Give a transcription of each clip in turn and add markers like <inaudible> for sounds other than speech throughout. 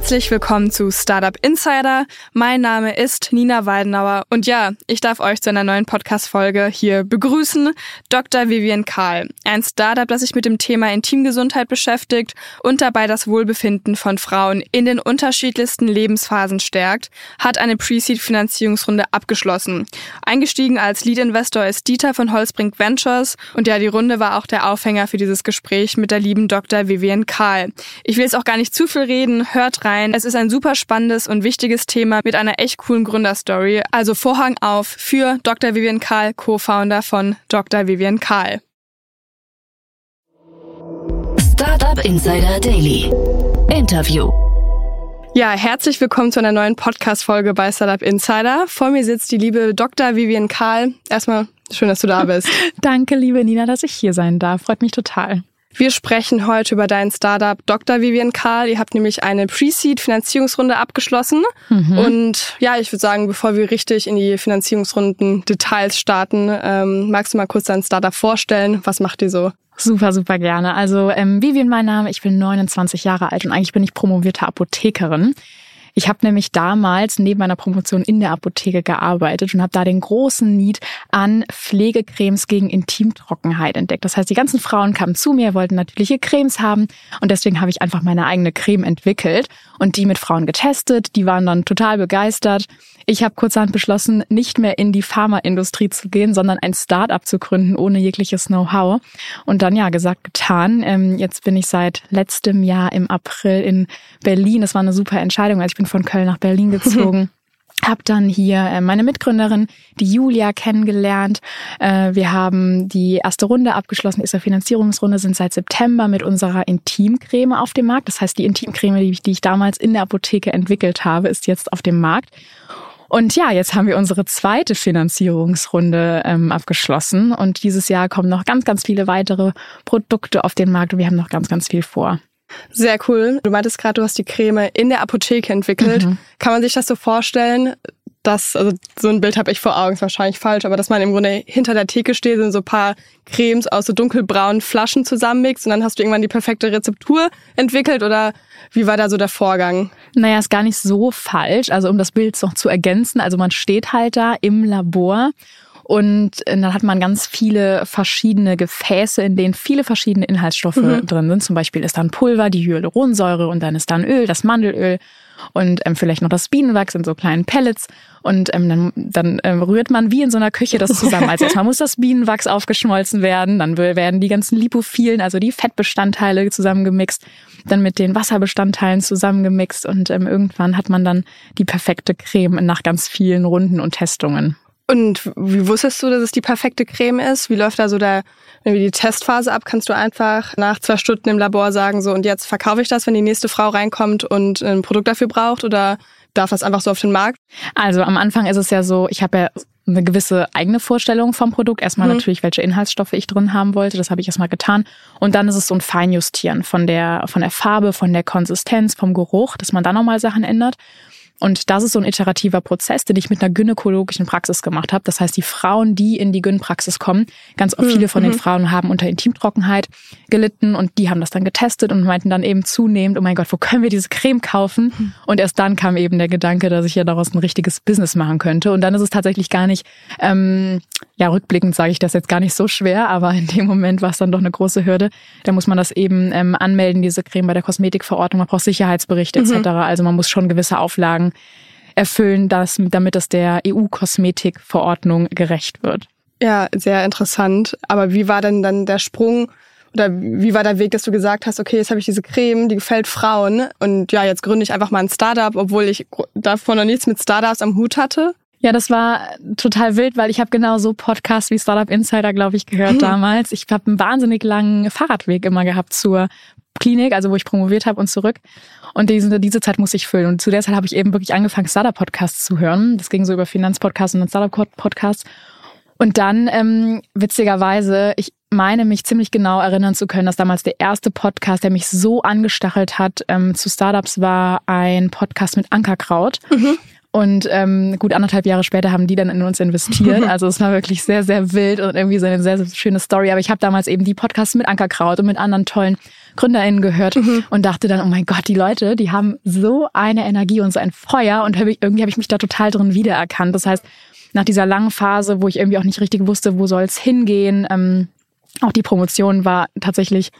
Herzlich willkommen zu Startup Insider. Mein Name ist Nina Weidenauer und ja, ich darf euch zu einer neuen Podcast-Folge hier begrüßen. Dr. Vivian Karl, ein Startup, das sich mit dem Thema Intimgesundheit beschäftigt und dabei das Wohlbefinden von Frauen in den unterschiedlichsten Lebensphasen stärkt, hat eine Pre-Seed-Finanzierungsrunde abgeschlossen. Eingestiegen als Lead-Investor ist Dieter von Holzbrink Ventures und ja, die Runde war auch der Aufhänger für dieses Gespräch mit der lieben Dr. Vivian Karl. Ich will jetzt auch gar nicht zu viel reden, hört Hört rein. Es ist ein super spannendes und wichtiges Thema mit einer echt coolen Gründerstory. Also Vorhang auf für Dr. Vivian Karl, Co-Founder von Dr. Vivian Karl. Startup Insider Daily. Interview. Ja, herzlich willkommen zu einer neuen Podcast-Folge bei Startup Insider. Vor mir sitzt die liebe Dr. Vivian Karl. Erstmal schön, dass du da bist. <laughs> Danke, liebe Nina, dass ich hier sein darf. Freut mich total. Wir sprechen heute über dein Startup Dr. Vivian Karl. Ihr habt nämlich eine Pre-Seed-Finanzierungsrunde abgeschlossen. Mhm. Und ja, ich würde sagen, bevor wir richtig in die Finanzierungsrunden-Details starten, ähm, magst du mal kurz dein Startup vorstellen? Was macht ihr so? Super, super gerne. Also ähm, Vivian mein Name, ich bin 29 Jahre alt und eigentlich bin ich promovierte Apothekerin. Ich habe nämlich damals neben meiner Promotion in der Apotheke gearbeitet und habe da den großen Need an Pflegecremes gegen Intimtrockenheit entdeckt. Das heißt, die ganzen Frauen kamen zu mir, wollten natürliche Cremes haben und deswegen habe ich einfach meine eigene Creme entwickelt und die mit Frauen getestet. Die waren dann total begeistert. Ich habe kurzerhand beschlossen, nicht mehr in die Pharmaindustrie zu gehen, sondern ein Start-up zu gründen ohne jegliches Know-how. Und dann ja, gesagt, getan. Ähm, jetzt bin ich seit letztem Jahr im April in Berlin. Das war eine super Entscheidung. Also ich bin von Köln nach Berlin <laughs> gezogen. Hab dann hier äh, meine Mitgründerin, die Julia, kennengelernt. Äh, wir haben die erste Runde abgeschlossen, ist eine Finanzierungsrunde, sind seit September mit unserer Intimcreme auf dem Markt. Das heißt, die Intimcreme, die ich, die ich damals in der Apotheke entwickelt habe, ist jetzt auf dem Markt. Und ja, jetzt haben wir unsere zweite Finanzierungsrunde ähm, abgeschlossen und dieses Jahr kommen noch ganz, ganz viele weitere Produkte auf den Markt und wir haben noch ganz, ganz viel vor. Sehr cool. Du meintest gerade, du hast die Creme in der Apotheke entwickelt. Mhm. Kann man sich das so vorstellen? Dass, also so ein Bild habe ich vor Augen, ist wahrscheinlich falsch, aber dass man im Grunde hinter der Theke steht und so ein paar Cremes aus so dunkelbraunen Flaschen zusammenmixt und dann hast du irgendwann die perfekte Rezeptur entwickelt oder wie war da so der Vorgang? Naja, ist gar nicht so falsch. Also um das Bild noch zu ergänzen, also man steht halt da im Labor und äh, dann hat man ganz viele verschiedene Gefäße, in denen viele verschiedene Inhaltsstoffe mhm. drin sind. Zum Beispiel ist dann Pulver, die Hyaluronsäure und dann ist dann Öl, das Mandelöl und ähm, vielleicht noch das Bienenwachs in so kleinen Pellets. Und ähm, dann, dann ähm, rührt man wie in so einer Küche das zusammen. Also erstmal muss das Bienenwachs aufgeschmolzen werden, dann werden die ganzen Lipophilen, also die Fettbestandteile zusammengemixt, dann mit den Wasserbestandteilen zusammengemixt und ähm, irgendwann hat man dann die perfekte Creme nach ganz vielen Runden und Testungen. Und wie wusstest du, dass es die perfekte Creme ist? Wie läuft da so der, irgendwie die Testphase ab? Kannst du einfach nach zwei Stunden im Labor sagen, so und jetzt verkaufe ich das, wenn die nächste Frau reinkommt und ein Produkt dafür braucht? Oder darf das einfach so auf den Markt? Also am Anfang ist es ja so, ich habe ja eine gewisse eigene Vorstellung vom Produkt. Erstmal mhm. natürlich, welche Inhaltsstoffe ich drin haben wollte. Das habe ich erstmal getan. Und dann ist es so ein Feinjustieren von der, von der Farbe, von der Konsistenz, vom Geruch, dass man da nochmal Sachen ändert. Und das ist so ein iterativer Prozess, den ich mit einer gynäkologischen Praxis gemacht habe. Das heißt, die Frauen, die in die Gyn-Praxis kommen, ganz mhm. viele von den mhm. Frauen haben unter Intimtrockenheit gelitten und die haben das dann getestet und meinten dann eben zunehmend, oh mein Gott, wo können wir diese Creme kaufen? Mhm. Und erst dann kam eben der Gedanke, dass ich ja daraus ein richtiges Business machen könnte. Und dann ist es tatsächlich gar nicht, ähm, ja, rückblickend sage ich das jetzt gar nicht so schwer, aber in dem Moment war es dann doch eine große Hürde. Da muss man das eben ähm, anmelden, diese Creme bei der Kosmetikverordnung, man braucht Sicherheitsberichte etc. Mhm. Also man muss schon gewisse Auflagen erfüllen, dass, damit es der EU-Kosmetikverordnung gerecht wird. Ja, sehr interessant. Aber wie war denn dann der Sprung oder wie war der Weg, dass du gesagt hast, okay, jetzt habe ich diese Creme, die gefällt Frauen und ja, jetzt gründe ich einfach mal ein Startup, obwohl ich davor noch nichts mit Startups am Hut hatte? Ja, das war total wild, weil ich habe genau so Podcasts wie Startup Insider, glaube ich, gehört hm. damals. Ich habe einen wahnsinnig langen Fahrradweg immer gehabt zur Klinik, also wo ich promoviert habe und zurück. Und diese, diese Zeit muss ich füllen. Und zu der Zeit habe ich eben wirklich angefangen, Startup-Podcasts zu hören. Das ging so über Finanzpodcasts und dann Startup-Podcasts. Und dann, ähm, witzigerweise, ich meine mich ziemlich genau erinnern zu können, dass damals der erste Podcast, der mich so angestachelt hat ähm, zu Startups, war ein Podcast mit Ankerkraut. Mhm. Und ähm, gut anderthalb Jahre später haben die dann in uns investiert. <laughs> Also es war wirklich sehr, sehr wild und irgendwie so eine sehr, sehr schöne Story. Aber ich habe damals eben die Podcasts mit Ankerkraut und mit anderen tollen GründerInnen gehört mhm. und dachte dann, oh mein Gott, die Leute, die haben so eine Energie und so ein Feuer und irgendwie habe ich mich da total drin wiedererkannt. Das heißt, nach dieser langen Phase, wo ich irgendwie auch nicht richtig wusste, wo soll es hingehen, ähm, auch die Promotion war tatsächlich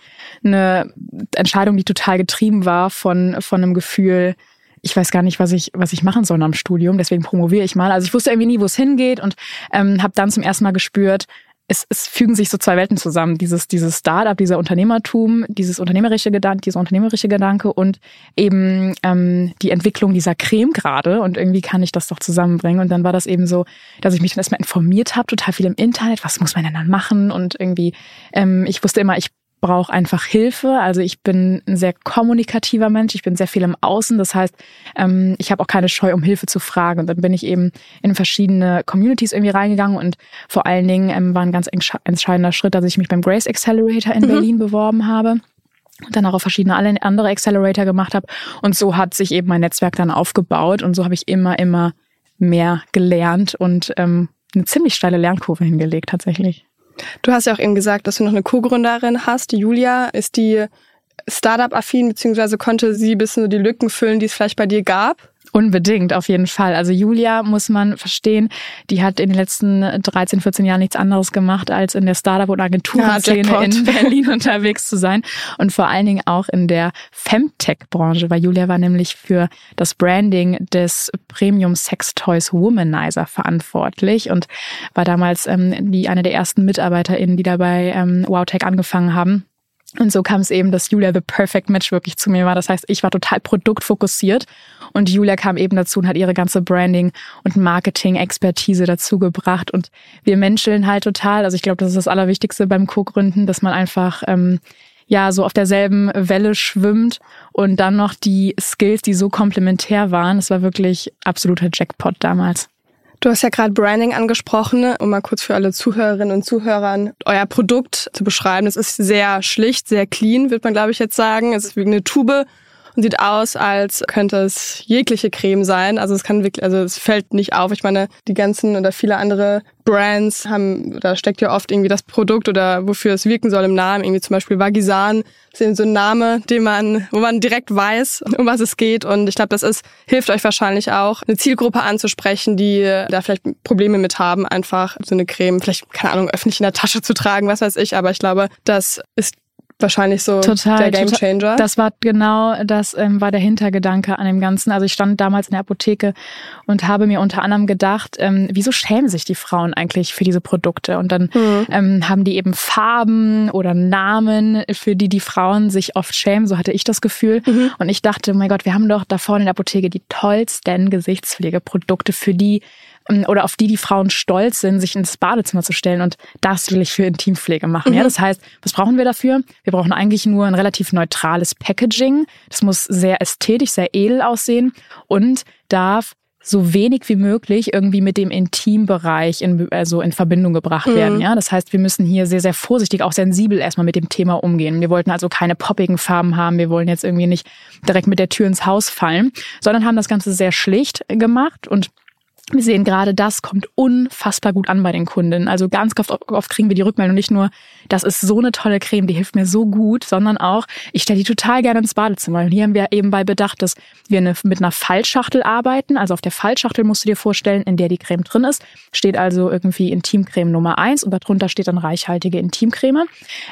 eine Entscheidung, die total getrieben war von, von einem Gefühl, ich weiß gar nicht, was ich, was ich machen soll am Studium, deswegen promoviere ich mal. Also ich wusste irgendwie nie, wo es hingeht und ähm, habe dann zum ersten Mal gespürt, es, es fügen sich so zwei Welten zusammen. Dieses, dieses Startup, dieser Unternehmertum, dieses unternehmerische Gedanke, dieser unternehmerische Gedanke und eben ähm, die Entwicklung dieser Creme gerade. Und irgendwie kann ich das doch zusammenbringen. Und dann war das eben so, dass ich mich dann erstmal informiert habe, total viel im Internet, was muss man denn dann machen? Und irgendwie, ähm, ich wusste immer, ich brauche einfach Hilfe. Also ich bin ein sehr kommunikativer Mensch, ich bin sehr viel im Außen. Das heißt, ähm, ich habe auch keine Scheu, um Hilfe zu fragen. Und dann bin ich eben in verschiedene Communities irgendwie reingegangen und vor allen Dingen ähm, war ein ganz entscheidender Schritt, dass ich mich beim Grace Accelerator in mhm. Berlin beworben habe und dann auch auf verschiedene andere Accelerator gemacht habe. Und so hat sich eben mein Netzwerk dann aufgebaut und so habe ich immer, immer mehr gelernt und ähm, eine ziemlich steile Lernkurve hingelegt tatsächlich. Du hast ja auch eben gesagt, dass du noch eine Co-Gründerin hast, Julia. Ist die Startup-affin, beziehungsweise konnte sie bisschen so die Lücken füllen, die es vielleicht bei dir gab? Unbedingt, auf jeden Fall. Also Julia muss man verstehen, die hat in den letzten 13, 14 Jahren nichts anderes gemacht, als in der Startup- und Agenturszene ja, in Berlin <laughs> unterwegs zu sein und vor allen Dingen auch in der Femtech-Branche, weil Julia war nämlich für das Branding des Premium Sex Toys Womanizer verantwortlich und war damals ähm, die eine der ersten MitarbeiterInnen, die dabei ähm, WowTech angefangen haben. Und so kam es eben, dass Julia the perfect match wirklich zu mir war. Das heißt, ich war total produktfokussiert und Julia kam eben dazu und hat ihre ganze Branding- und Marketing-Expertise dazu gebracht. Und wir menscheln halt total. Also ich glaube, das ist das Allerwichtigste beim Co-Gründen, dass man einfach ähm, ja so auf derselben Welle schwimmt und dann noch die Skills, die so komplementär waren. Es war wirklich absoluter Jackpot damals. Du hast ja gerade Branding angesprochen, um mal kurz für alle Zuhörerinnen und Zuhörern euer Produkt zu beschreiben. Es ist sehr schlicht, sehr clean, wird man glaube ich jetzt sagen. Es ist wie eine Tube sieht aus, als könnte es jegliche Creme sein. Also es kann wirklich, also es fällt nicht auf. Ich meine, die ganzen oder viele andere Brands haben, da steckt ja oft irgendwie das Produkt oder wofür es wirken soll im Namen. Irgendwie zum Beispiel Vagisan ist eben so ein Name, den man, wo man direkt weiß, um was es geht. Und ich glaube, das ist, hilft euch wahrscheinlich auch, eine Zielgruppe anzusprechen, die da vielleicht Probleme mit haben, einfach so eine Creme, vielleicht, keine Ahnung, öffentlich in der Tasche zu tragen, was weiß ich. Aber ich glaube, das ist wahrscheinlich so total, der Gamechanger. Das war genau, das ähm, war der Hintergedanke an dem Ganzen. Also ich stand damals in der Apotheke und habe mir unter anderem gedacht, ähm, wieso schämen sich die Frauen eigentlich für diese Produkte? Und dann mhm. ähm, haben die eben Farben oder Namen, für die die Frauen sich oft schämen. So hatte ich das Gefühl. Mhm. Und ich dachte, mein Gott, wir haben doch da vorne in der Apotheke die tollsten Gesichtspflegeprodukte, für die oder auf die die Frauen stolz sind, sich ins Badezimmer zu stellen. Und das will ich für Intimpflege machen. Mhm. Ja, das heißt, was brauchen wir dafür? Wir brauchen eigentlich nur ein relativ neutrales Packaging. Das muss sehr ästhetisch, sehr edel aussehen und darf so wenig wie möglich irgendwie mit dem Intimbereich in, also in Verbindung gebracht mhm. werden. Ja, das heißt, wir müssen hier sehr, sehr vorsichtig, auch sensibel erstmal mit dem Thema umgehen. Wir wollten also keine poppigen Farben haben. Wir wollen jetzt irgendwie nicht direkt mit der Tür ins Haus fallen, sondern haben das Ganze sehr schlicht gemacht und wir sehen gerade, das kommt unfassbar gut an bei den Kunden. Also ganz oft, oft, kriegen wir die Rückmeldung nicht nur, das ist so eine tolle Creme, die hilft mir so gut, sondern auch, ich stelle die total gerne ins Badezimmer. Und hier haben wir eben bei bedacht, dass wir eine, mit einer Fallschachtel arbeiten. Also auf der Fallschachtel musst du dir vorstellen, in der die Creme drin ist, steht also irgendwie Intimcreme Nummer eins und darunter steht dann reichhaltige Intimcreme.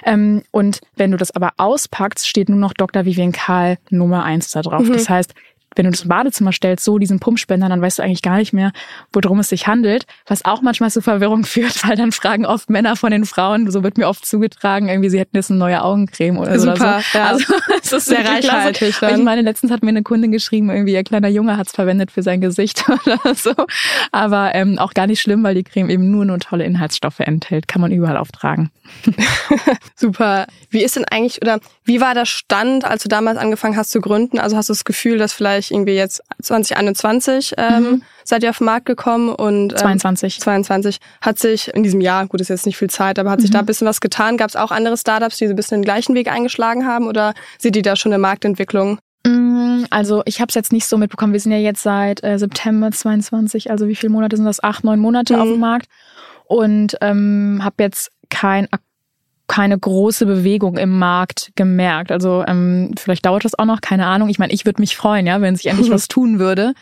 Ähm, und wenn du das aber auspackst, steht nur noch Dr. Vivian Karl Nummer eins da drauf. Mhm. Das heißt, wenn du das im Badezimmer stellst, so diesen Pumpspender, dann weißt du eigentlich gar nicht mehr, worum es sich handelt. Was auch manchmal zu Verwirrung <laughs> führt, weil dann fragen oft Männer von den Frauen, so wird mir oft zugetragen, irgendwie sie hätten jetzt eine neue Augencreme oder Super, so. Super, ja. Also <laughs> es ist sehr reichhaltig. Ich meine, letztens hat mir eine Kundin geschrieben, irgendwie ihr kleiner Junge hat es verwendet für sein Gesicht <laughs> oder so. Aber ähm, auch gar nicht schlimm, weil die Creme eben nur nur tolle Inhaltsstoffe enthält. Kann man überall auftragen. Super. Wie ist denn eigentlich oder wie war der Stand, als du damals angefangen hast zu gründen? Also hast du das Gefühl, dass vielleicht irgendwie jetzt 2021 ähm, mhm. seid ihr auf den Markt gekommen und ähm, 22. 22 hat sich in diesem Jahr, gut, ist jetzt nicht viel Zeit, aber hat mhm. sich da ein bisschen was getan? Gab es auch andere Startups, die so ein bisschen den gleichen Weg eingeschlagen haben oder seht ihr da schon eine Marktentwicklung? Mm, also ich habe es jetzt nicht so mitbekommen. Wir sind ja jetzt seit äh, September 22, also wie viele Monate sind das? Acht, neun Monate mhm. auf dem Markt und ähm, habe jetzt kein keine große Bewegung im Markt gemerkt. Also ähm, vielleicht dauert das auch noch, keine Ahnung. Ich meine, ich würde mich freuen, ja, wenn sich endlich <laughs> was tun würde.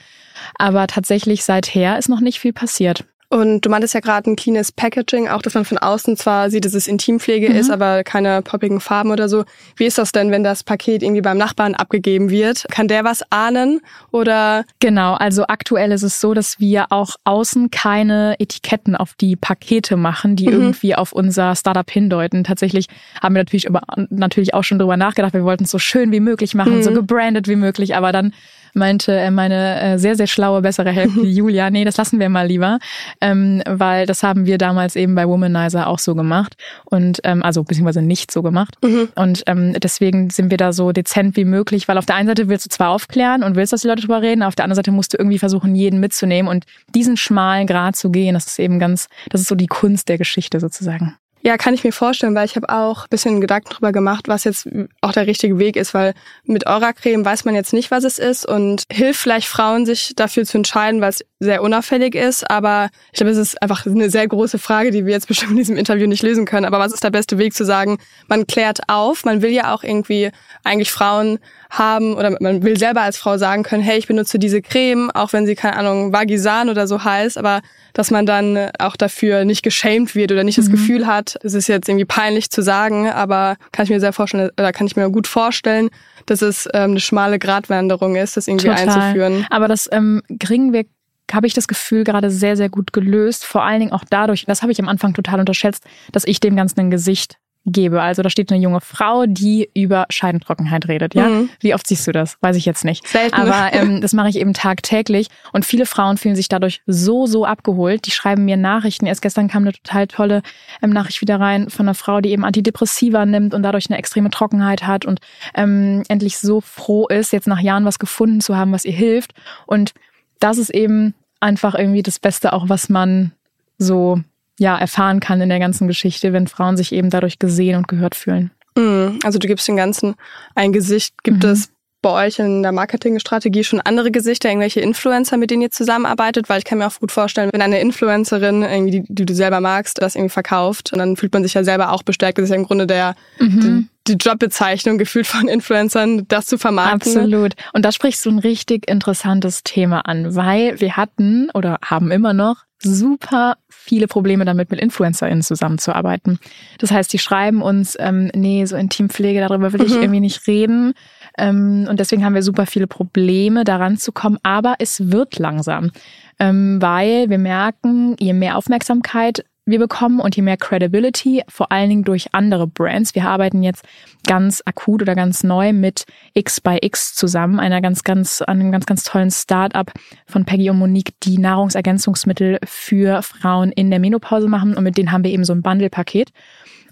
Aber tatsächlich seither ist noch nicht viel passiert. Und du meintest ja gerade ein cleanes Packaging, auch dass man von außen zwar sieht, dass es Intimpflege mhm. ist, aber keine poppigen Farben oder so. Wie ist das denn, wenn das Paket irgendwie beim Nachbarn abgegeben wird? Kann der was ahnen oder? Genau, also aktuell ist es so, dass wir auch außen keine Etiketten auf die Pakete machen, die mhm. irgendwie auf unser Startup hindeuten. Tatsächlich haben wir natürlich, über, natürlich auch schon drüber nachgedacht. Wir wollten es so schön wie möglich machen, mhm. so gebrandet wie möglich, aber dann meinte äh, meine äh, sehr, sehr schlaue, bessere Hälfte, <laughs> Julia, nee, das lassen wir mal lieber, ähm, weil das haben wir damals eben bei Womanizer auch so gemacht und ähm, also beziehungsweise nicht so gemacht. Mhm. Und ähm, deswegen sind wir da so dezent wie möglich, weil auf der einen Seite willst du zwar aufklären und willst, dass die Leute drüber reden, auf der anderen Seite musst du irgendwie versuchen, jeden mitzunehmen und diesen schmalen Grad zu gehen, das ist eben ganz, das ist so die Kunst der Geschichte sozusagen. Ja, kann ich mir vorstellen, weil ich habe auch ein bisschen Gedanken drüber gemacht, was jetzt auch der richtige Weg ist, weil mit eurer Creme weiß man jetzt nicht, was es ist und hilft vielleicht Frauen, sich dafür zu entscheiden, weil es sehr unauffällig ist. Aber ich glaube, es ist einfach eine sehr große Frage, die wir jetzt <laughs> bestimmt in diesem Interview nicht lösen können. Aber was ist der beste Weg zu sagen, man klärt auf, man will ja auch irgendwie eigentlich Frauen haben oder man will selber als Frau sagen können, hey, ich benutze diese Creme, auch wenn sie, keine Ahnung, Vagisan oder so heißt, aber dass man dann auch dafür nicht geschämt wird oder nicht mhm. das Gefühl hat, es ist jetzt irgendwie peinlich zu sagen, aber kann ich mir sehr vorstellen, oder kann ich mir gut vorstellen, dass es ähm, eine schmale Gratwanderung ist, das irgendwie Total. einzuführen. Aber das ähm, kriegen wir habe ich das Gefühl gerade sehr, sehr gut gelöst. Vor allen Dingen auch dadurch, das habe ich am Anfang total unterschätzt, dass ich dem Ganzen ein Gesicht gebe. Also da steht eine junge Frau, die über Scheidentrockenheit redet. Ja, mhm. wie oft siehst du das? Weiß ich jetzt nicht. Selten. Aber <laughs> ähm, das mache ich eben tagtäglich und viele Frauen fühlen sich dadurch so so abgeholt. Die schreiben mir Nachrichten. Erst gestern kam eine total tolle ähm, Nachricht wieder rein von einer Frau, die eben Antidepressiva nimmt und dadurch eine extreme Trockenheit hat und ähm, endlich so froh ist, jetzt nach Jahren was gefunden zu haben, was ihr hilft. Und das ist eben einfach irgendwie das Beste, auch was man so ja, erfahren kann in der ganzen Geschichte, wenn Frauen sich eben dadurch gesehen und gehört fühlen. Mhm. Also du gibst dem Ganzen ein Gesicht. Gibt mhm. es bei euch in der Marketingstrategie schon andere Gesichter, irgendwelche Influencer, mit denen ihr zusammenarbeitet? Weil ich kann mir auch gut vorstellen, wenn eine Influencerin, irgendwie, die, die du selber magst, das irgendwie verkauft, und dann fühlt man sich ja selber auch bestärkt. Das ist ja im Grunde der, mhm. die, die Jobbezeichnung gefühlt von Influencern, das zu vermarkten. Absolut. Und da sprichst du ein richtig interessantes Thema an, weil wir hatten oder haben immer noch super viele Probleme damit, mit InfluencerInnen zusammenzuarbeiten. Das heißt, die schreiben uns, ähm, nee, so Intimpflege, darüber will ich mhm. irgendwie nicht reden. Ähm, und deswegen haben wir super viele Probleme, daran zu kommen. Aber es wird langsam, ähm, weil wir merken, je mehr Aufmerksamkeit wir bekommen und je mehr Credibility, vor allen Dingen durch andere Brands. Wir arbeiten jetzt ganz akut oder ganz neu mit X by X zusammen, einer ganz, ganz, einem ganz, ganz tollen Startup von Peggy und Monique, die Nahrungsergänzungsmittel für Frauen in der Menopause machen. Und mit denen haben wir eben so ein Bundle-Paket.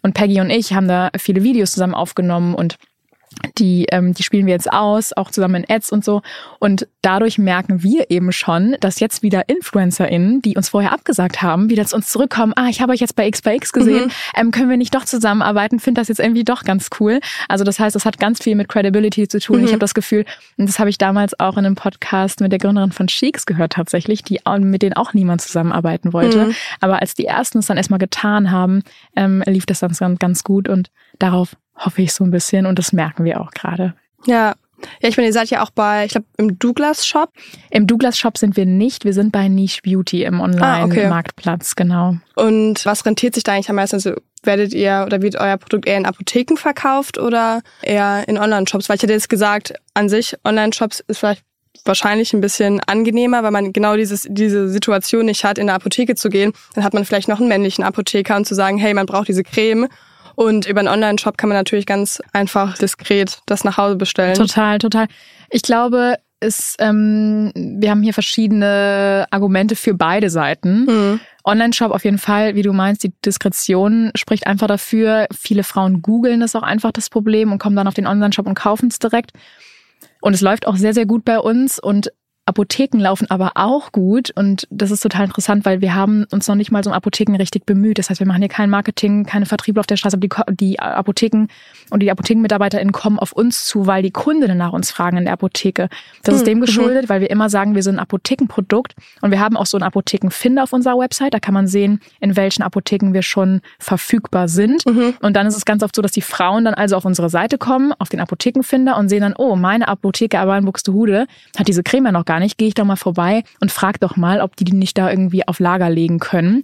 Und Peggy und ich haben da viele Videos zusammen aufgenommen und die, ähm, die spielen wir jetzt aus, auch zusammen in Ads und so. Und dadurch merken wir eben schon, dass jetzt wieder InfluencerInnen, die uns vorher abgesagt haben, wieder zu uns zurückkommen. Ah, ich habe euch jetzt bei X bei X gesehen. Mhm. Ähm, können wir nicht doch zusammenarbeiten? Finde das jetzt irgendwie doch ganz cool. Also das heißt, es hat ganz viel mit Credibility zu tun. Mhm. Ich habe das Gefühl, und das habe ich damals auch in einem Podcast mit der Gründerin von Sheiks gehört tatsächlich, die mit denen auch niemand zusammenarbeiten wollte. Mhm. Aber als die ersten es dann erstmal getan haben, ähm, lief das dann ganz gut und darauf hoffe ich so ein bisschen und das merken wir auch gerade. Ja. Ja, ich meine, ihr seid ja auch bei, ich glaube, im Douglas Shop. Im Douglas Shop sind wir nicht. Wir sind bei Niche Beauty im Online-Marktplatz, ah, okay. genau. Und was rentiert sich da eigentlich am meisten? Also werdet ihr oder wird euer Produkt eher in Apotheken verkauft oder eher in Online-Shops? Weil ich hätte jetzt gesagt, an sich Online-Shops ist vielleicht wahrscheinlich ein bisschen angenehmer, weil man genau dieses, diese Situation nicht hat, in der Apotheke zu gehen. Dann hat man vielleicht noch einen männlichen Apotheker und zu sagen, hey, man braucht diese Creme und über einen Online-Shop kann man natürlich ganz einfach diskret das nach Hause bestellen. Total, total. Ich glaube, es, ähm, wir haben hier verschiedene Argumente für beide Seiten. Mhm. Online-Shop auf jeden Fall, wie du meinst, die Diskretion spricht einfach dafür. Viele Frauen googeln das auch einfach das Problem und kommen dann auf den Online-Shop und kaufen es direkt. Und es läuft auch sehr, sehr gut bei uns. Und Apotheken laufen aber auch gut und das ist total interessant, weil wir haben uns noch nicht mal so um Apotheken richtig bemüht. Das heißt, wir machen hier kein Marketing, keine Vertriebe auf der Straße, aber die, die Apotheken und die ApothekenmitarbeiterInnen kommen auf uns zu, weil die Kundinnen nach uns fragen in der Apotheke. Das ist Hm, dem mhm. geschuldet, weil wir immer sagen, wir sind ein Apothekenprodukt und wir haben auch so einen Apothekenfinder auf unserer Website. Da kann man sehen, in welchen Apotheken wir schon verfügbar sind. Mhm. Und dann ist es ganz oft so, dass die Frauen dann also auf unsere Seite kommen, auf den Apothekenfinder und sehen dann, oh, meine Apotheke aber in Buxtehude hat diese Creme ja noch gar nicht. Gehe ich doch mal vorbei und frag doch mal, ob die die nicht da irgendwie auf Lager legen können.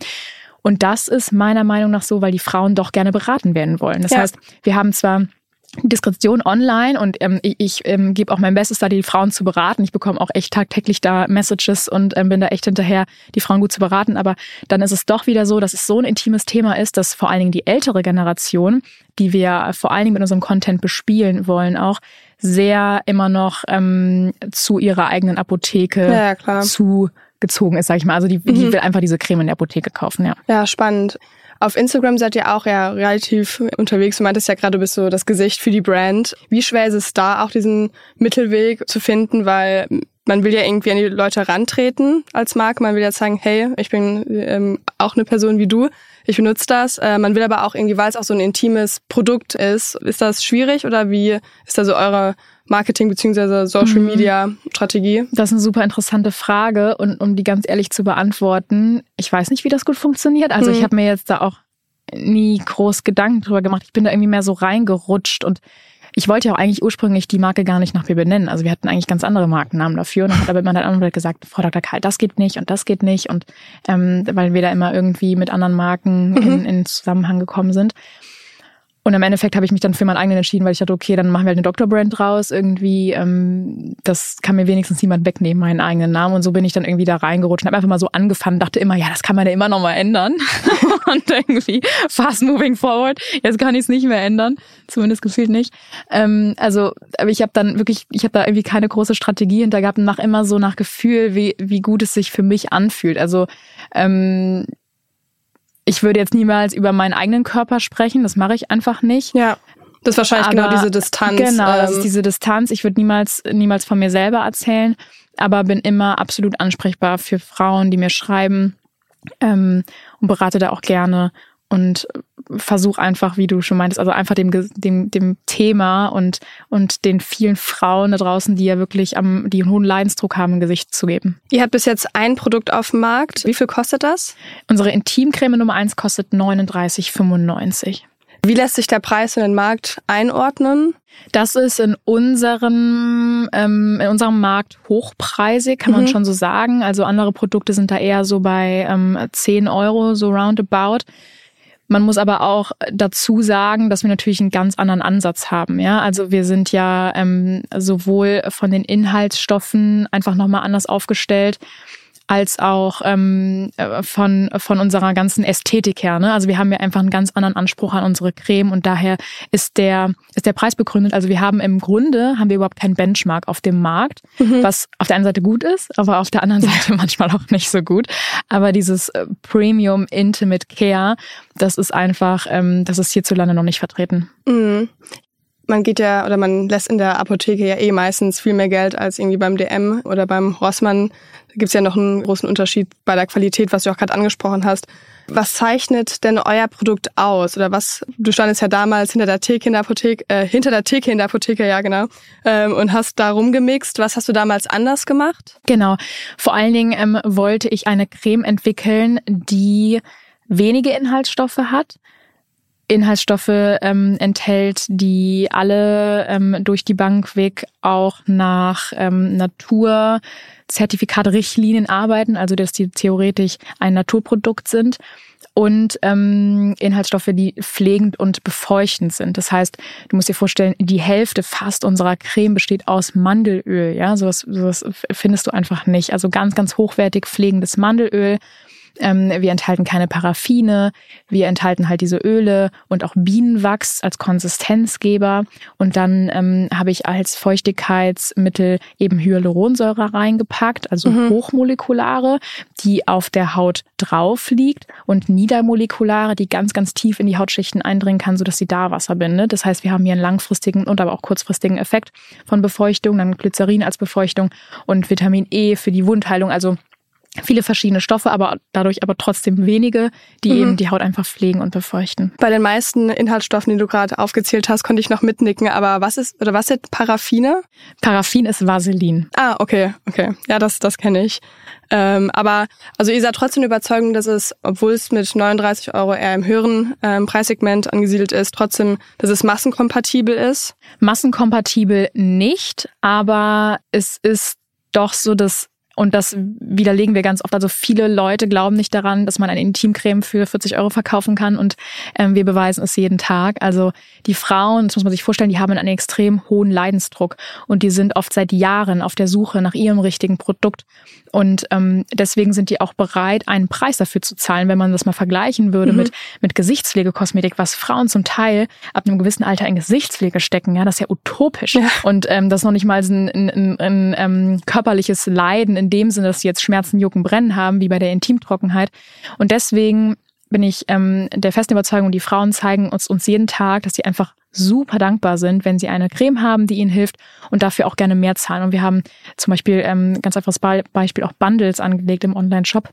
Und das ist meiner Meinung nach so, weil die Frauen doch gerne beraten werden wollen. Das Ja. heißt, wir haben zwar Diskretion online und ähm, ich, ich ähm, gebe auch mein Bestes, da die Frauen zu beraten. Ich bekomme auch echt tagtäglich da Messages und ähm, bin da echt hinterher, die Frauen gut zu beraten. Aber dann ist es doch wieder so, dass es so ein intimes Thema ist, dass vor allen Dingen die ältere Generation, die wir vor allen Dingen mit unserem Content bespielen wollen, auch sehr immer noch ähm, zu ihrer eigenen Apotheke Ja, ja, zugezogen ist, sag ich mal. Also die, die Mhm. will einfach diese Creme in der Apotheke kaufen, ja. Ja, spannend. Auf Instagram seid ihr auch ja relativ unterwegs. Du meintest ja gerade, du bist so das Gesicht für die Brand. Wie schwer ist es da, auch diesen Mittelweg zu finden? Weil man will ja irgendwie an die Leute rantreten als Marke. Man will ja sagen, hey, ich bin ähm, auch eine Person wie du. Ich benutze das. Äh, man will aber auch irgendwie, weil es auch so ein intimes Produkt ist. Ist das schwierig oder wie ist da so eure Marketing- bzw. Social-Media-Strategie? Das ist eine super interessante Frage und um die ganz ehrlich zu beantworten, ich weiß nicht, wie das gut funktioniert. Also Mhm. ich habe mir jetzt da auch nie groß Gedanken drüber gemacht. Ich bin da irgendwie mehr so reingerutscht und ich wollte ja auch eigentlich ursprünglich die Marke gar nicht nach mir benennen. Also wir hatten eigentlich ganz andere Markennamen dafür. Und dann hat aber immer der Anwalt gesagt, Frau Dr. Karl, das geht nicht und das geht nicht. Und ähm, weil wir da immer irgendwie mit anderen Marken in, in Zusammenhang gekommen sind. Und im Endeffekt habe ich mich dann für meinen eigenen entschieden, weil ich dachte, okay, dann machen wir halt eine Doktorbrand draus. Irgendwie, ähm, das kann mir wenigstens niemand wegnehmen, meinen eigenen Namen. Und so bin ich dann irgendwie da reingerutscht und habe einfach mal so angefangen, dachte immer, ja, das kann man ja immer noch mal ändern. <laughs> und irgendwie fast moving forward. Jetzt kann ich es nicht mehr ändern. Zumindest gefühlt nicht. Ähm, also, aber ich habe dann wirklich, ich habe da irgendwie keine große Strategie hinter gehabt und nach immer so nach Gefühl, wie, wie gut es sich für mich anfühlt. Also ähm, ich würde jetzt niemals über meinen eigenen Körper sprechen, das mache ich einfach nicht. Ja, das ist wahrscheinlich Aber- genau diese Distanz. Genau, das ähm, ist diese Distanz. Ich würde niemals, niemals von mir selber erzählen, aber bin immer absolut ansprechbar für Frauen, die mir schreiben ähm, und berate da auch gerne und versuche einfach, wie du schon meintest, also einfach dem, dem, dem Thema und, und den vielen Frauen da draußen, die ja wirklich am, die einen hohen Leidensdruck haben, ein Gesicht zu geben. Ihr habt bis jetzt ein Produkt auf dem Markt. Wie viel kostet das? Unsere Intimcreme Nummer eins kostet 39,95. Wie lässt sich der Preis in den Markt einordnen? Das ist in unserem, ähm, in unserem Markt hochpreisig, kann man Mhm. schon so sagen. Also andere Produkte sind da eher so bei ähm, 10 Euro, so roundabout. Man muss aber auch dazu sagen, dass wir natürlich einen ganz anderen Ansatz haben. Ja, also wir sind ja ähm, sowohl von den Inhaltsstoffen einfach nochmal anders aufgestellt, als auch ähm, äh, von, von unserer ganzen Ästhetik her. Ne? Also wir haben ja einfach einen ganz anderen Anspruch an unsere Creme und daher ist der, ist der Preis begründet. Also wir haben im Grunde, haben wir überhaupt keinen Benchmark auf dem Markt, was auf der einen Seite gut ist, aber auf der anderen <laughs> Seite manchmal auch nicht so gut. Aber dieses äh, Premium Intimate Care, das ist einfach, ähm, das ist hierzulande noch nicht vertreten. Mhm. Man geht ja oder man lässt in der Apotheke ja eh meistens viel mehr Geld als irgendwie beim DM oder beim Rossmann. Da gibt's ja noch einen großen Unterschied bei der Qualität, was du auch gerade angesprochen hast. Was zeichnet denn euer Produkt aus? Oder was, du standest ja damals hinter der Theke in der Apotheke, äh, hinter der Theke in der Apotheke, ja genau, ähm, und hast da rumgemixt. Was hast du damals anders gemacht? Genau. Vor allen Dingen ähm, wollte ich eine Creme entwickeln, die wenige Inhaltsstoffe hat. Inhaltsstoffe ähm, enthält, die alle ähm, durch die Bank weg auch nach ähm, Naturzertifikat-Richtlinien arbeiten, also dass die theoretisch ein Naturprodukt sind und ähm, Inhaltsstoffe, die pflegend und befeuchtend sind. Das heißt, du musst dir vorstellen, die Hälfte fast unserer Creme besteht aus Mandelöl. Ja, sowas, sowas findest du einfach nicht. Also ganz, ganz hochwertig pflegendes Mandelöl Ähm, wir enthalten keine Paraffine. Wir enthalten halt diese Öle und auch Bienenwachs als Konsistenzgeber. Und dann ähm, habe ich als Feuchtigkeitsmittel eben Hyaluronsäure reingepackt, also mhm. hochmolekulare, die auf der Haut drauf liegt und niedermolekulare, die ganz, ganz tief in die Hautschichten eindringen kann, sodass sie da Wasser bindet. Das heißt, wir haben hier einen langfristigen und aber auch kurzfristigen Effekt von Befeuchtung, dann Glycerin als Befeuchtung und Vitamin E für die Wundheilung. Also viele verschiedene Stoffe, aber dadurch aber trotzdem wenige, die mhm. eben die Haut einfach pflegen und befeuchten. Bei den meisten Inhaltsstoffen, die du gerade aufgezählt hast, konnte ich noch mitnicken, aber was ist oder was sind Paraffine? Paraffin ist Vaseline. Ah, okay, okay. Ja, das das kenne ich. Ähm, aber also ihr seid trotzdem überzeugt, dass es, obwohl es mit 39 Euro eher im höheren ähm, Preissegment angesiedelt ist, trotzdem, dass es massenkompatibel ist? Massenkompatibel nicht, aber es ist doch so, dass und das widerlegen wir ganz oft. Also viele Leute glauben nicht daran, dass man eine Intimcreme für 40 Euro verkaufen kann und ähm, wir beweisen es jeden Tag. Also die Frauen, das muss man sich vorstellen, die haben einen extrem hohen Leidensdruck und die sind oft seit Jahren auf der Suche nach ihrem richtigen Produkt. Und ähm, deswegen sind die auch bereit, einen Preis dafür zu zahlen, wenn man das mal vergleichen würde mhm. mit, mit Gesichtspflegekosmetik, was Frauen zum Teil ab einem gewissen Alter in Gesichtspflege stecken. Ja, das ist ja utopisch. Ja. Und ähm, das ist noch nicht mal ein, ein, ein, ein ähm, körperliches Leiden in dem Sinne, dass sie jetzt Schmerzen, Jucken, Brennen haben, wie bei der Intimtrockenheit. Und deswegen bin ich ähm, der festen Überzeugung, die Frauen zeigen uns, uns jeden Tag, dass sie einfach super dankbar sind, wenn sie eine Creme haben, die ihnen hilft und dafür auch gerne mehr zahlen. Und wir haben zum Beispiel ähm, ganz einfaches Beispiel auch Bundles angelegt im Online-Shop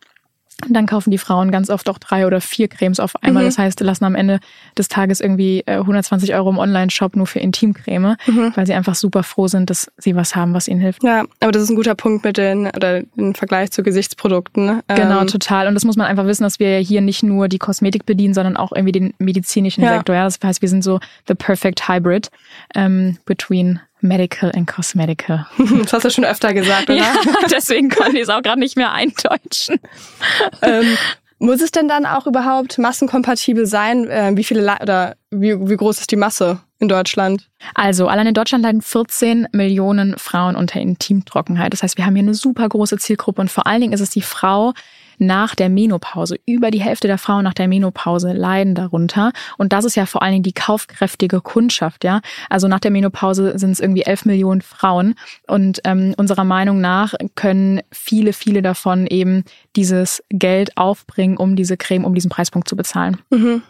und dann kaufen die Frauen ganz oft auch drei oder vier Cremes auf einmal. Mhm. Das heißt, lassen am Ende des Tages irgendwie 120 äh, Euro im Online-Shop nur für Intimcreme, mhm. weil sie einfach super froh sind, dass sie was haben, was ihnen hilft. Ja, aber das ist ein guter Punkt mit den, oder im Vergleich zu Gesichtsprodukten. Ne? Genau, ähm. total. Und das muss man einfach wissen, dass wir ja hier nicht nur die Kosmetik bedienen, sondern auch irgendwie den medizinischen ja. Sektor. Ja, das heißt, wir sind so the perfect hybrid um, between Medical and Cosmetical. <laughs> Das hast du schon öfter gesagt, oder? Ja, <laughs> deswegen konnte ich es auch gerade nicht mehr eindeutschen. Ähm, muss es denn dann auch überhaupt massenkompatibel sein? Äh, wie viele Le oder wie, wie groß ist die Masse in Deutschland? Also, allein in Deutschland leiden 14 Millionen Frauen unter Intimtrockenheit. Das heißt, wir haben hier eine super große Zielgruppe und vor allen Dingen ist es die Frau, nach der Menopause. Über die Hälfte der Frauen nach der Menopause leiden darunter. Und das ist ja vor allen Dingen die kaufkräftige Kundschaft, ja. Also nach der Menopause sind es irgendwie 11 Millionen Frauen. Und ähm, unserer Meinung nach können viele, viele davon eben dieses Geld aufbringen, um diese Creme, um diesen Preispunkt zu bezahlen. Mhm.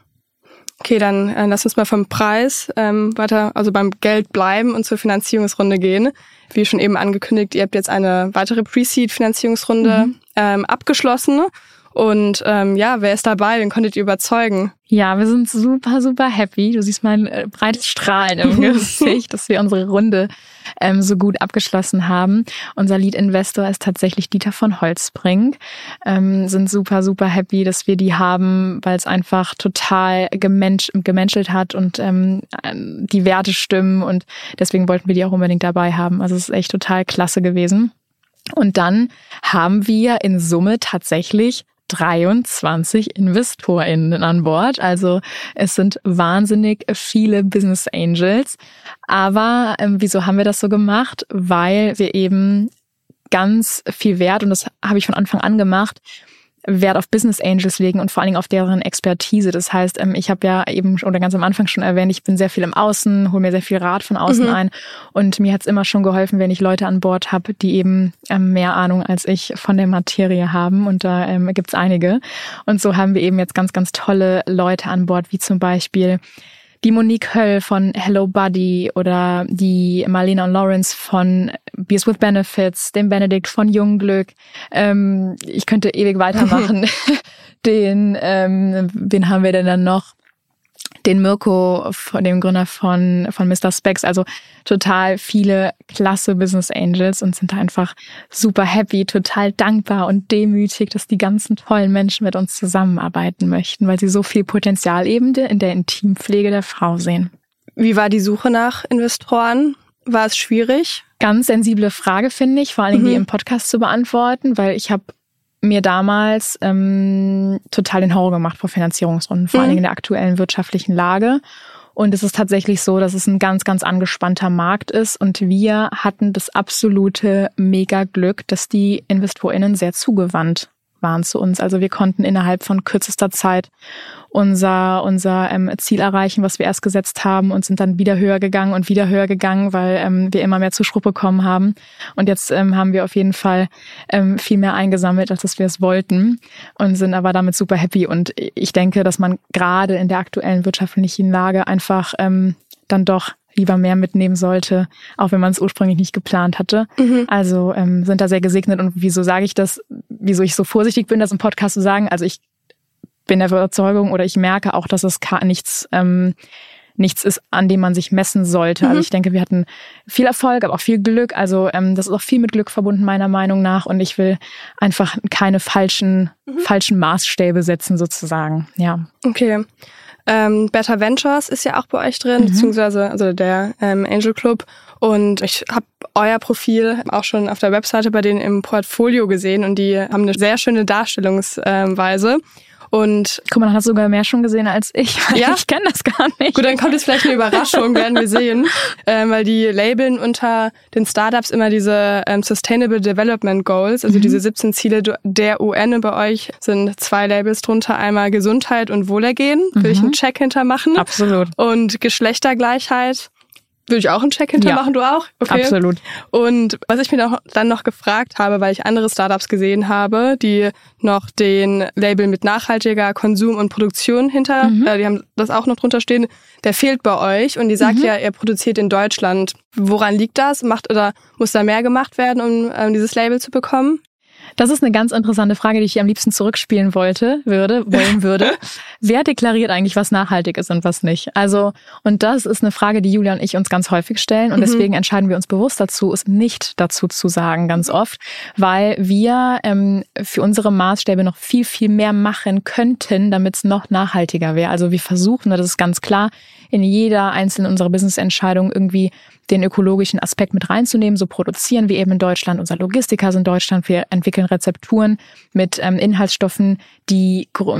Okay, dann äh, lass uns mal vom Preis ähm, weiter, also beim Geld bleiben und zur Finanzierungsrunde gehen. Wie schon eben angekündigt, ihr habt jetzt eine weitere Pre-Seed-Finanzierungsrunde mhm. ähm, abgeschlossen. Und ähm, ja, wer ist dabei? Wen konntet ihr überzeugen? Ja, wir sind super, super happy. Du siehst mein äh, breites Strahlen im <laughs> Gesicht, dass wir unsere Runde ähm, so gut abgeschlossen haben. Unser Lead-Investor ist tatsächlich Dieter von Holzbrink. Ähm, sind super, super happy, dass wir die haben, weil es einfach total gemensch, gemenschelt hat und ähm, die Werte stimmen. Und deswegen wollten wir die auch unbedingt dabei haben. Also es ist echt total klasse gewesen. Und dann haben wir in Summe tatsächlich 23 InvestorInnen an Bord. Also es sind wahnsinnig viele Business Angels. Aber ähm, wieso haben wir das so gemacht? Weil wir eben ganz viel Wert, und das habe ich von Anfang an gemacht, Wert auf Business Angels legen und vor allen Dingen auf deren Expertise. Das heißt, ähm, ich habe ja eben oder ganz am Anfang schon erwähnt, ich bin sehr viel im Außen, hole mir sehr viel Rat von außen mhm. ein und mir hat es immer schon geholfen, wenn ich Leute an Bord habe, die eben ähm, mehr Ahnung als ich von der Materie haben und da ähm, gibt es einige. Und so haben wir eben jetzt ganz, ganz tolle Leute an Bord, wie zum Beispiel die Monique Höll von Hello Buddy oder die Marlena und Lawrence von Beers with Benefits, den Benedikt von Jungglück. Ähm, ich könnte ewig weitermachen. <laughs> den, ähm, wen haben wir denn dann noch? Den Mirko, von dem Gründer von, von Mr. Specs, also total viele klasse Business Angels und sind einfach super happy, total dankbar und demütig, dass die ganzen tollen Menschen mit uns zusammenarbeiten möchten, weil sie so viel Potenzial eben in der Intimpflege der Frau sehen. Wie war die Suche nach Investoren? War es schwierig? Ganz sensible Frage, finde ich, vor allen Dingen mhm. die im Podcast zu beantworten, weil ich habe mir damals ähm, total den Horror gemacht vor Finanzierungsrunden, vor mhm. allen Dingen in der aktuellen wirtschaftlichen Lage. Und es ist tatsächlich so, dass es ein ganz, ganz angespannter Markt ist. Und wir hatten das absolute Mega-Glück, dass die InvestorInnen sehr zugewandt waren zu uns. Also wir konnten innerhalb von kürzester Zeit unser, unser ähm, Ziel erreichen, was wir erst gesetzt haben und sind dann wieder höher gegangen und wieder höher gegangen, weil ähm, wir immer mehr Zuspruch bekommen haben. Und jetzt ähm, haben wir auf jeden Fall ähm, viel mehr eingesammelt, als dass wir es wollten und sind aber damit super happy. Und ich denke, dass man gerade in der aktuellen wirtschaftlichen Lage einfach ähm, dann doch lieber mehr mitnehmen sollte, auch wenn man es ursprünglich nicht geplant hatte. Mhm. Also ähm, sind da sehr gesegnet. Und wieso sage ich das? Wieso ich so vorsichtig bin, das im Podcast zu sagen? Also ich bin der Überzeugung oder ich merke auch, dass es nichts ähm, nichts ist, an dem man sich messen sollte. Also mhm. Also ich denke, wir hatten viel Erfolg, aber auch viel Glück. Also ähm, das ist auch viel mit Glück verbunden, meiner Meinung nach. Und ich will einfach keine falschen, mhm. falschen Maßstäbe setzen, sozusagen. Ja. Okay. Ähm, Better Ventures ist ja auch bei euch drin, mhm. beziehungsweise also der ähm, Angel Club. Und ich habe euer Profil auch schon auf der Webseite bei denen im Portfolio gesehen und die haben eine sehr schöne Darstellungsweise. Und guck mal, dann hast du sogar mehr schon gesehen als ich. <laughs> Ja, ich kenne das gar nicht. Gut, dann kommt jetzt vielleicht eine Überraschung, werden wir sehen, <laughs> ähm, weil die labeln unter den Startups immer diese ähm, Sustainable Development Goals, also mhm. diese 17 Ziele der UN. Und bei euch sind zwei Labels drunter: einmal Gesundheit und Wohlergehen. Will mhm. ich einen Check hintermachen. Absolut. Und Geschlechtergleichheit würde ich auch einen Check hintermachen, ja, du auch? Okay. Absolut. Und was ich mir dann noch gefragt habe, weil ich andere Startups gesehen habe, die noch den Label mit nachhaltiger Konsum und Produktion hinter, mhm. äh, die haben das auch noch drunter stehen, der fehlt bei euch und die sagt mhm. ja, ihr produziert in Deutschland. Woran liegt das? Macht oder muss da mehr gemacht werden, um ähm, dieses Label zu bekommen? Das ist eine ganz interessante Frage, die ich am liebsten zurückspielen wollte, würde, wollen würde. <laughs> Wer deklariert eigentlich, was nachhaltig ist und was nicht? Also, und das ist eine Frage, die Julia und ich uns ganz häufig stellen. Und mhm. deswegen entscheiden wir uns bewusst dazu, es nicht dazu zu sagen, ganz oft, weil wir ähm, für unsere Maßstäbe noch viel, viel mehr machen könnten, damit es noch nachhaltiger wäre. Also wir versuchen, das ist ganz klar, in jeder einzelnen unserer Business-Entscheidungen irgendwie den ökologischen Aspekt mit reinzunehmen. So produzieren wir eben in Deutschland. Unser Logistiker ist in Deutschland. Wir entwickeln Rezepturen mit ähm, Inhaltsstoffen, die gr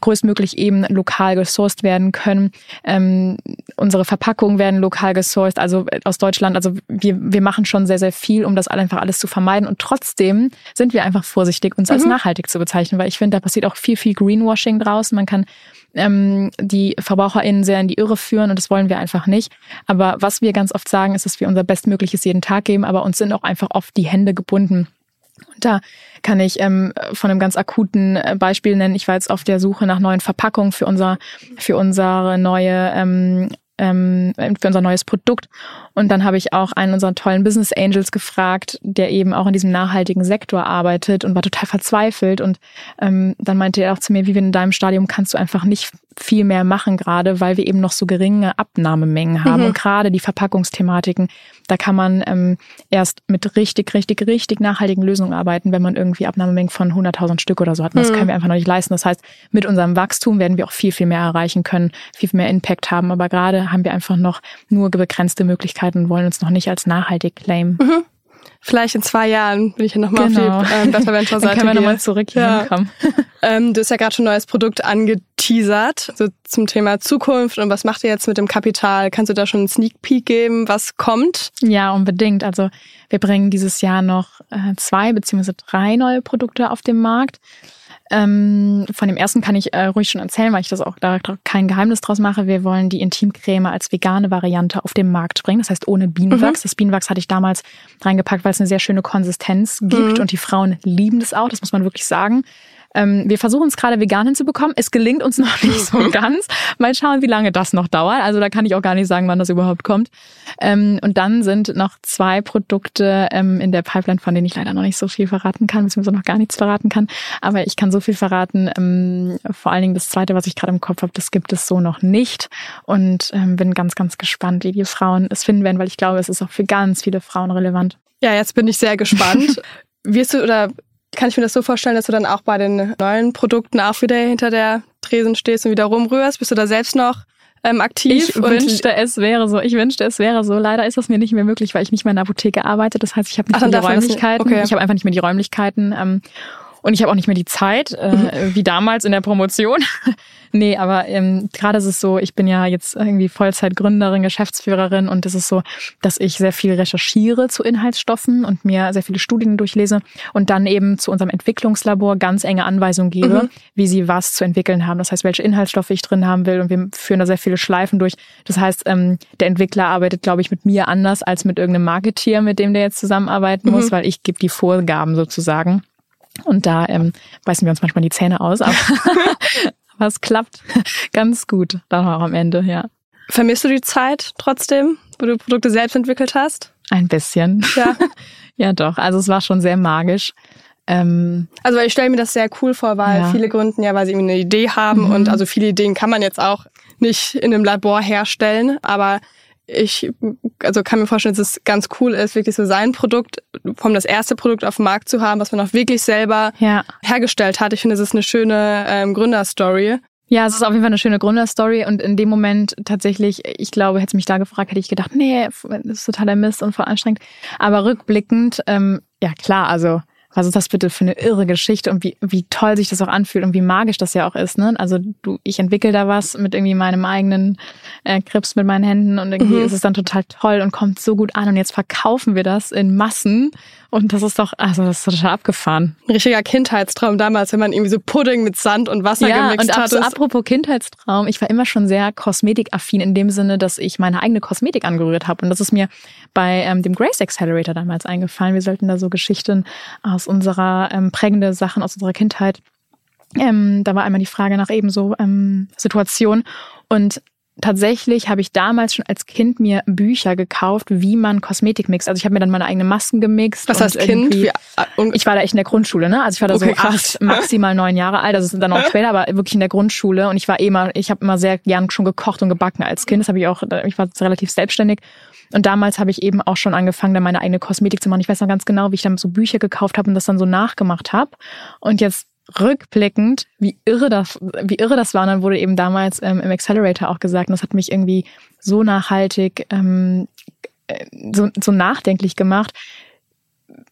größtmöglich eben lokal gesourced werden können. Ähm, unsere Verpackungen werden lokal gesourced, also äh, aus Deutschland. Also wir, wir machen schon sehr, sehr viel, um das einfach alles zu vermeiden. Und trotzdem sind wir einfach vorsichtig, uns als mhm. nachhaltig zu bezeichnen, weil ich finde, da passiert auch viel, viel Greenwashing draußen. Man kann ähm, die VerbraucherInnen sehr in die Irre führen und das wollen wir einfach nicht. Aber was wir ganz oft sagen, ist, dass wir unser Bestmögliches jeden Tag geben, aber uns sind auch einfach oft die Hände gebunden. Und da kann ich ähm, von einem ganz akuten äh, Beispiel nennen. Ich war jetzt auf der Suche nach neuen Verpackungen für unser für unsere neue ähm, ähm, für unser neues Produkt. Und dann habe ich auch einen unserer tollen Business Angels gefragt, der eben auch in diesem nachhaltigen Sektor arbeitet und war total verzweifelt. Und ähm, dann meinte er auch zu mir, wie in deinem Stadium kannst du einfach nicht viel mehr machen gerade, weil wir eben noch so geringe Abnahmemengen haben. Mhm. Und gerade die Verpackungsthematiken, da kann man ähm, erst mit richtig, richtig, richtig nachhaltigen Lösungen arbeiten, wenn man irgendwie Abnahmemengen von 100.000 Stück oder so hat. Und das mhm. können wir einfach noch nicht leisten. Das heißt, mit unserem Wachstum werden wir auch viel, viel mehr erreichen können, viel, viel mehr Impact haben. Aber gerade haben wir einfach noch nur begrenzte Möglichkeiten und wollen uns noch nicht als nachhaltig claimen. Mhm. Vielleicht in zwei Jahren bin ich ja nochmal genau. auf die ähm, Better Venture Seite. <laughs> Dann können wir nochmal zurück hier ja. hinkommen. <laughs> ähm, du hast ja gerade schon ein neues Produkt angeteasert, so zum Thema Zukunft und was macht ihr jetzt mit dem Kapital? Kannst du da schon einen Sneak Peek geben, was kommt? Ja, unbedingt. Also wir bringen dieses Jahr noch äh, zwei beziehungsweise drei neue Produkte auf den Markt. Ähm, von dem ersten kann ich äh, ruhig schon erzählen, weil ich das auch da kein Geheimnis draus mache. Wir wollen die Intimcreme als vegane Variante auf den Markt bringen. Das heißt ohne Bienenwachs. Mhm. Das Bienenwachs hatte ich damals reingepackt, weil es eine sehr schöne Konsistenz gibt mhm. und die Frauen lieben das auch. Das muss man wirklich sagen. Ähm, wir versuchen es gerade vegan hinzubekommen. Es gelingt uns <laughs> noch nicht so ganz. Mal schauen, wie lange das noch dauert. Also da kann ich auch gar nicht sagen, wann das überhaupt kommt. Ähm, und dann sind noch zwei Produkte ähm, in der Pipeline, von denen ich leider noch nicht so viel verraten kann, beziehungsweise noch gar nichts verraten kann. Aber ich kann so viel verraten. Ähm, vor allen Dingen das zweite, was ich gerade im Kopf habe, das gibt es so noch nicht. Und ähm, bin ganz, ganz gespannt, wie die Frauen es finden werden, weil ich glaube, es ist auch für ganz viele Frauen relevant. Ja, jetzt bin ich sehr gespannt. <laughs> Wirst du oder kann ich mir das so vorstellen, dass du dann auch bei den neuen Produkten auch wieder hinter der Tresen stehst und wieder rumrührst? Bist du da selbst noch ähm, aktiv? Ich wünschte, es wäre so. Ich wünschte, es wäre so. Leider ist das mir nicht mehr möglich, weil ich nicht mehr in der Apotheke arbeite. Das heißt, ich habe nicht Ach, mehr die Räumlichkeiten. Okay. Ich habe einfach nicht mehr die Räumlichkeiten. Ähm, Und ich habe auch nicht mehr die Zeit, äh, wie damals in der Promotion. <laughs> nee, aber ähm, gerade ist es so, ich bin ja jetzt irgendwie Vollzeitgründerin, Geschäftsführerin und es ist so, dass ich sehr viel recherchiere zu Inhaltsstoffen und mir sehr viele Studien durchlese und dann eben zu unserem Entwicklungslabor ganz enge Anweisungen gebe, mhm. wie sie was zu entwickeln haben. Das heißt, welche Inhaltsstoffe ich drin haben will und wir führen da sehr viele Schleifen durch. Das heißt, ähm, der Entwickler arbeitet, glaube ich, mit mir anders als mit irgendeinem Marketier, mit dem der jetzt zusammenarbeiten muss, mhm. weil ich gebe die Vorgaben sozusagen. Und da ähm, beißen wir uns manchmal die Zähne aus, aber, <laughs> aber es klappt ganz gut dann auch am Ende, ja. Vermisst du die Zeit trotzdem, wo du Produkte selbst entwickelt hast? Ein bisschen. Ja. <laughs> ja, doch. Also es war schon sehr magisch. Ähm, also ich stelle mir das sehr cool vor, weil ja. viele gründen ja, weil sie irgendwie eine Idee haben mhm. und also viele Ideen kann man jetzt auch nicht in einem Labor herstellen, aber ich also kann mir vorstellen, dass es ganz cool ist, wirklich so sein Produkt, vom das erste Produkt auf dem Markt zu haben, was man auch wirklich selber ja. hergestellt hat. Ich finde, es ist eine schöne ähm, Gründerstory. Ja, es ist auf jeden Fall eine schöne Gründerstory und in dem Moment tatsächlich, ich glaube, hätte mich da gefragt, hätte ich gedacht, nee, das ist totaler Mist und voll anstrengend. Aber rückblickend, ähm, ja klar, also was ist das bitte für eine irre Geschichte und wie, wie toll sich das auch anfühlt und wie magisch das ja auch ist. Ne? Also du, ich entwickle da was mit irgendwie meinem eigenen äh, Krips mit meinen Händen und irgendwie mhm. ist es dann total toll und kommt so gut an und jetzt verkaufen wir das in Massen und das ist doch, also das ist total abgefahren. Ein richtiger Kindheitstraum damals, wenn man irgendwie so Pudding mit Sand und Wasser ja, gemixt und hat. So apropos Kindheitstraum, ich war immer schon sehr kosmetikaffin in dem Sinne, dass ich meine eigene Kosmetik angerührt habe. Und das ist mir bei ähm, dem Grace Accelerator damals eingefallen. Wir sollten da so Geschichten aus unserer ähm, prägende Sachen aus unserer Kindheit. Ähm, da war einmal die Frage nach eben so ähm, Situation. Und tatsächlich habe ich damals schon als Kind mir Bücher gekauft, wie man Kosmetik mixt. Also ich habe mir dann meine eigenen Masken gemixt. Was heißt Kind? Wie, ich war da echt in der Grundschule, ne? Also ich war da okay, so krass. acht, maximal neun Jahre alt. Das ist dann auch <laughs> später, aber wirklich in der Grundschule. Und ich war eh immer, ich habe immer sehr gern schon gekocht und gebacken als Kind. Das habe ich auch, ich war relativ selbstständig. Und damals habe ich eben auch schon angefangen, dann meine eigene Kosmetik zu machen. Ich weiß noch ganz genau, wie ich dann so Bücher gekauft habe und das dann so nachgemacht habe. Und jetzt rückblickend, wie irre das, wie irre das war. Und dann wurde eben damals ähm, im Accelerator auch gesagt, und das hat mich irgendwie so nachhaltig, ähm, äh, so, so nachdenklich gemacht.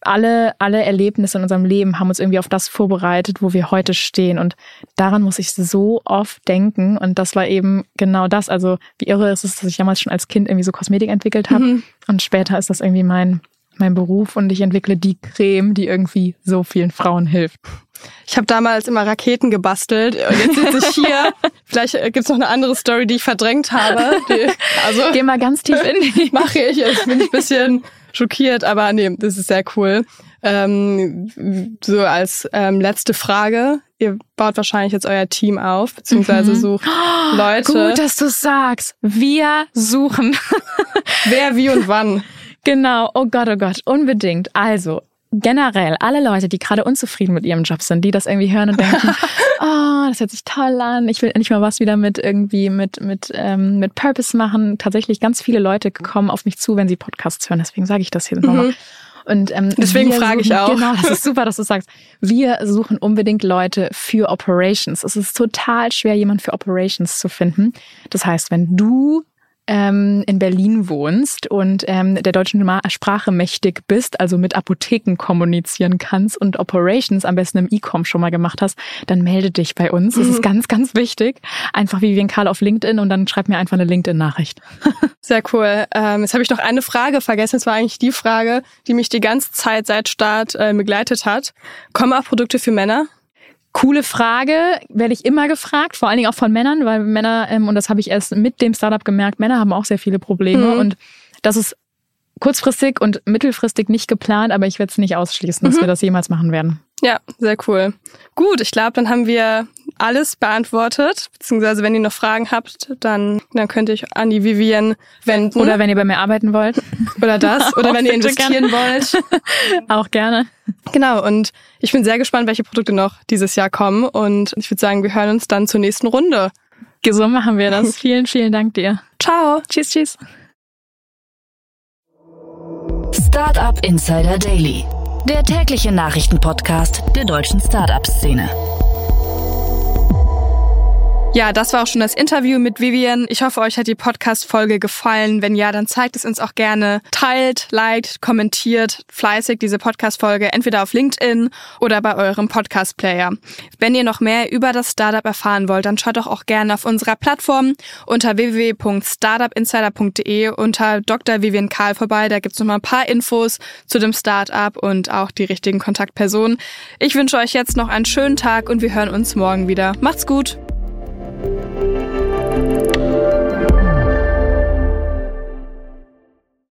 Alle, alle Erlebnisse in unserem Leben haben uns irgendwie auf das vorbereitet, wo wir heute stehen. Und daran muss ich so oft denken. Und das war eben genau das. Also, wie irre ist es, dass ich damals schon als Kind irgendwie so Kosmetik entwickelt habe. Mhm. Und später ist das irgendwie mein, mein Beruf und ich entwickle die Creme, die irgendwie so vielen Frauen hilft. Ich habe damals immer Raketen gebastelt und jetzt sitze ich hier. <laughs> Vielleicht äh, gibt's noch eine andere Story, die ich verdrängt habe. Die, also Geh mal ganz tief in die. <laughs> Mache ich. Jetzt bin ich ein bisschen schockiert, aber nee, das ist sehr cool. Ähm, so als ähm, letzte Frage. Ihr baut wahrscheinlich jetzt euer Team auf, beziehungsweise mhm. sucht Leute. Gut, dass du sagst. Wir suchen. Wer, wie und wann. <laughs> Genau, oh Gott, oh Gott, unbedingt. Also, generell alle Leute, die gerade unzufrieden mit ihrem Job sind, die das irgendwie hören und denken, <laughs> oh, das hört sich toll an, ich will endlich mal was wieder mit irgendwie mit mit ähm, mit Purpose machen. Tatsächlich ganz viele Leute kommen auf mich zu, wenn sie Podcasts hören. Deswegen sage ich das hier mhm. nochmal. Und ähm, deswegen frage ich auch. Genau, das ist <laughs> super, dass du sagst. Wir suchen unbedingt Leute für Operations. Es ist total schwer, jemand für Operations zu finden. Das heißt, wenn du ähm, in Berlin wohnst und ähm, der deutschen Sprache mächtig bist, also mit Apotheken kommunizieren kannst und Operations am besten im E-Com schon mal gemacht hast, dann melde dich bei uns. Das ist mhm. ganz, ganz wichtig. Einfach wie Vivian Karl auf LinkedIn und dann schreib mir einfach eine LinkedIn-Nachricht. <laughs> Sehr cool. Ähm, jetzt habe ich noch eine Frage vergessen. Es war eigentlich die Frage, die mich die ganze Zeit seit Start äh, begleitet hat. Kommen auch Produkte für Männer? Coole Frage, werde ich immer gefragt, vor allen Dingen auch von Männern, weil Männer, ähm, und das habe ich erst mit dem Startup gemerkt, Männer haben auch sehr viele Probleme mhm. und das ist kurzfristig und mittelfristig nicht geplant, aber ich werde es nicht ausschließen, dass mhm. wir das jemals machen werden. Ja, sehr cool. Gut, ich glaube, dann haben wir alles beantwortet. Beziehungsweise, wenn ihr noch Fragen habt, dann, dann könnt ihr euch an die Vivian wenden. Oder wenn ihr bei mir arbeiten wollt. <laughs> Oder das. <laughs> Oder wenn ihr investieren wollt. <laughs> Auch gerne. Genau. Und ich bin sehr gespannt, welche Produkte noch dieses Jahr kommen. Und ich würde sagen, wir hören uns dann zur nächsten Runde. So machen wir das. vielen, vielen Dank dir. Ciao. Tschüss, tschüss. Startup Insider Daily der tägliche Nachrichtenpodcast der deutschen Startup-Szene. Ja, das war auch schon das Interview mit Vivian. Ich hoffe, euch hat die Podcast-Folge gefallen. Wenn ja, dann zeigt es uns auch gerne. Teilt, liked, kommentiert fleißig diese Podcast-Folge entweder auf LinkedIn oder bei eurem Podcast-Player. Wenn ihr noch mehr über das Startup erfahren wollt, dann schaut doch auch gerne auf unserer Plattform unter www.startupinsider.de unter Dr. Vivian Karl vorbei. Da gibt's noch mal ein paar Infos zu dem Startup und auch die richtigen Kontaktpersonen. Ich wünsche euch jetzt noch einen schönen Tag und wir hören uns morgen wieder. Macht's gut!